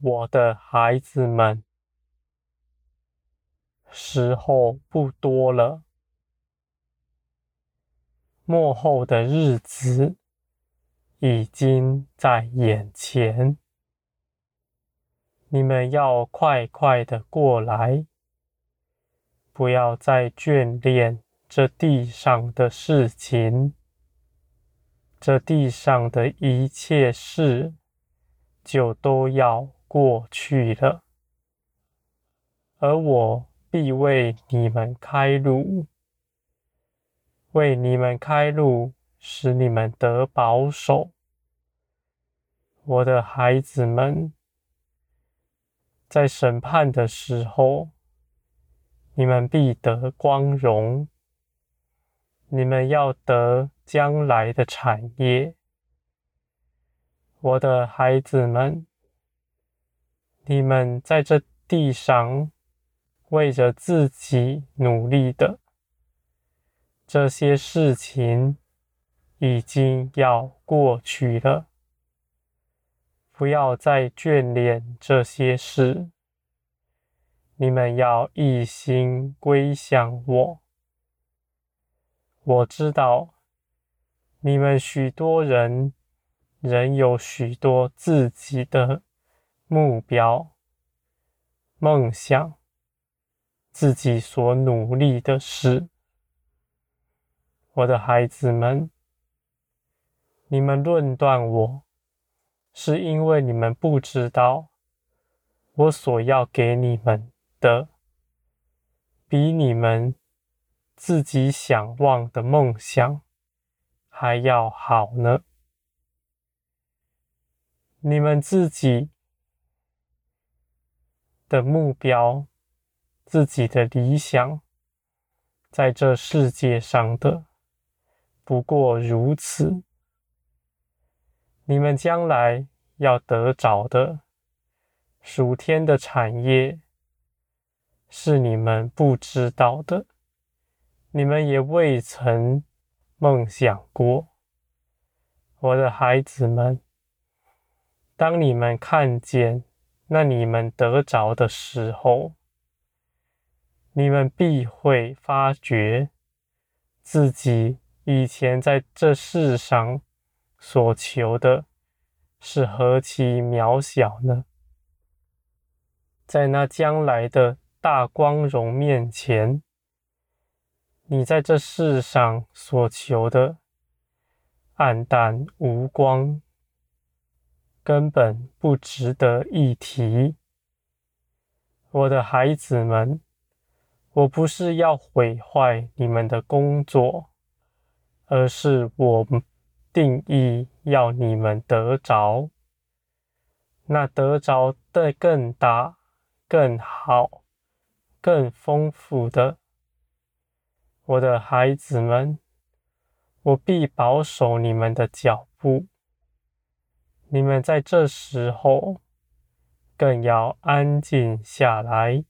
我的孩子们，时候不多了，末后的日子已经在眼前，你们要快快的过来，不要再眷恋这地上的事情，这地上的一切事就都要过去了，而我必为你们开路，为你们开路，使你们得保守。我的孩子们，在审判的时候，你们必得光荣，你们要得将来的产业。我的孩子们。你们在这地上为着自己努力的这些事情，已经要过去了。不要再眷恋这些事，你们要一心归向我。我知道你们许多人仍有许多自己的。目标、梦想，自己所努力的事，我的孩子们，你们论断我，是因为你们不知道，我所要给你们的，比你们自己想望的梦想还要好呢。你们自己。的目标，自己的理想，在这世界上的不过如此。你们将来要得着的属天的产业，是你们不知道的，你们也未曾梦想过。我的孩子们，当你们看见。那你们得着的时候，你们必会发觉自己以前在这世上所求的是何其渺小呢？在那将来的大光荣面前，你在这世上所求的黯淡无光。根本不值得一提，我的孩子们，我不是要毁坏你们的工作，而是我定义要你们得着，那得着的更大、更好、更丰富的。我的孩子们，我必保守你们的脚步。你们在这时候更要安静下来，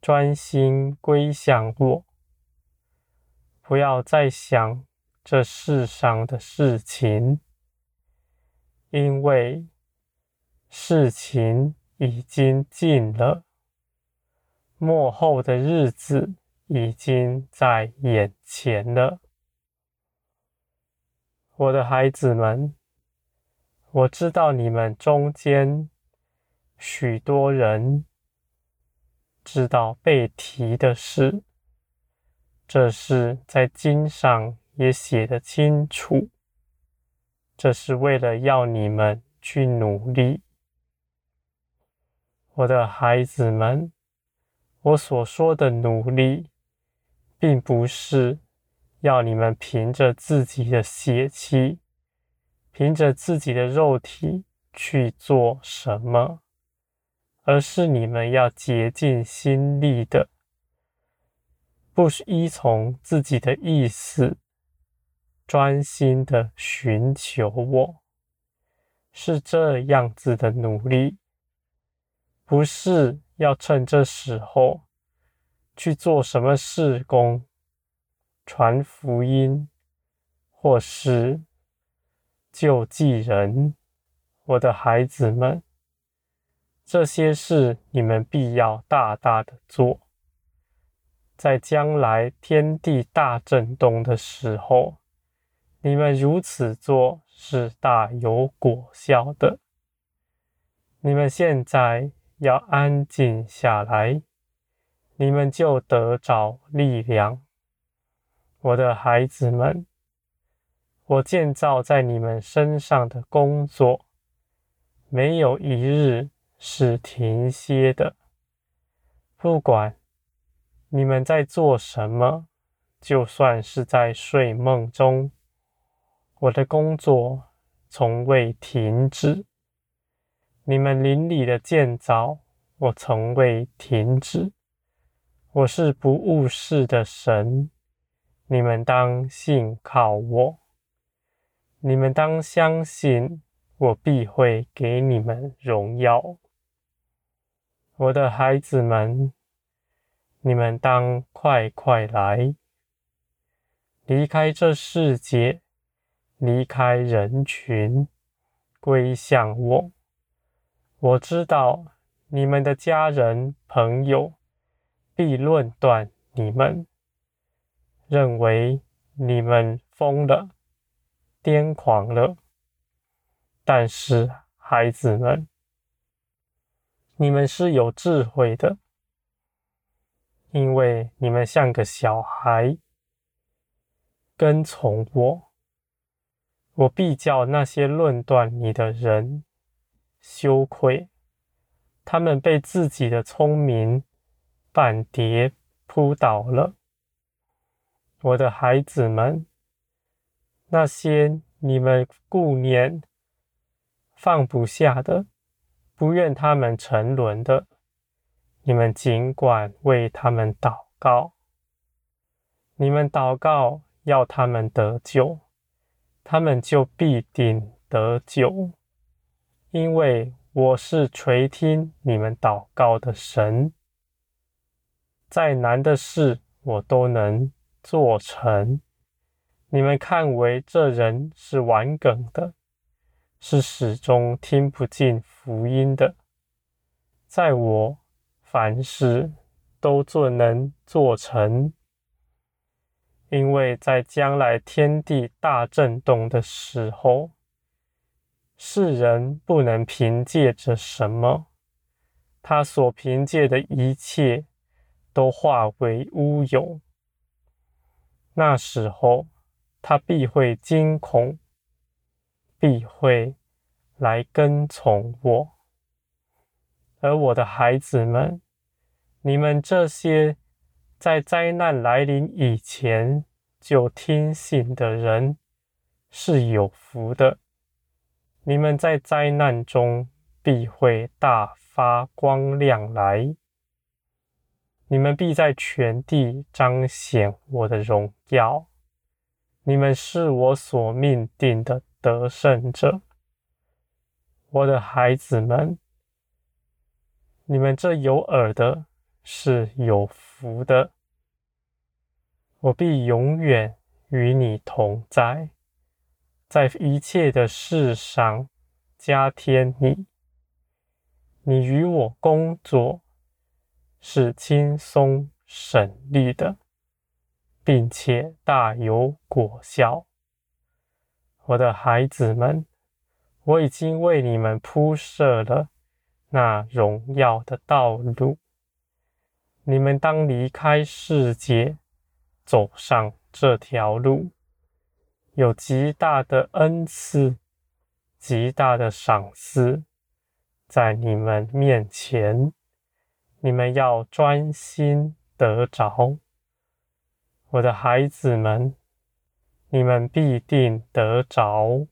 专心归向我，不要再想这世上的事情，因为事情已经尽了，末后的日子已经在眼前了，我的孩子们。我知道你们中间许多人知道被提的事，这是在经上也写得清楚。这是为了要你们去努力，我的孩子们。我所说的努力，并不是要你们凭着自己的血气。凭着自己的肉体去做什么，而是你们要竭尽心力的，不依从自己的意思，专心的寻求我，是这样子的努力，不是要趁这时候去做什么事工，传福音，或是。救济人，我的孩子们，这些事你们必要大大的做，在将来天地大震动的时候，你们如此做是大有果效的。你们现在要安静下来，你们就得着力量。我的孩子们，我建造在你们身上的工作，没有一日。是停歇的，不管你们在做什么，就算是在睡梦中，我的工作从未停止。你们邻里的建造，我从未停止。我是不误事的神，你们当信靠我。你们当相信，我必会给你们荣耀。我的孩子们，你们当快快来，离开这世界，离开人群，归向我。我知道你们的家人朋友必论断你们，认为你们疯了、癫狂了。但是，孩子们。你们是有智慧的，因为你们像个小孩，跟从我，我必叫那些论断你的人羞愧，他们被自己的聪明绊跌扑倒了。我的孩子们，那些你们顾念放不下的。不愿他们沉沦的，你们尽管为他们祷告。你们祷告要他们得救，他们就必定得救，因为我是垂听你们祷告的神。再难的事我都能做成。你们看为这人是顽梗的。是始终听不进福音的，在我凡事都做能做成，因为在将来天地大震动的时候，世人不能凭借着什么，他所凭借的一切都化为乌有。那时候，他必会惊恐。必会来跟从我，而我的孩子们，你们这些在灾难来临以前就听信的人是有福的。你们在灾难中必会大发光亮来，你们必在全地彰显我的荣耀。你们是我所命定的。得胜者，我的孩子们，你们这有耳的是有福的。我必永远与你同在，在一切的事上加添你。你与我工作是轻松省力的，并且大有果效。我的孩子们，我已经为你们铺设了那荣耀的道路。你们当离开世界，走上这条路，有极大的恩赐、极大的赏赐在你们面前。你们要专心得着，我的孩子们。你们必定得着。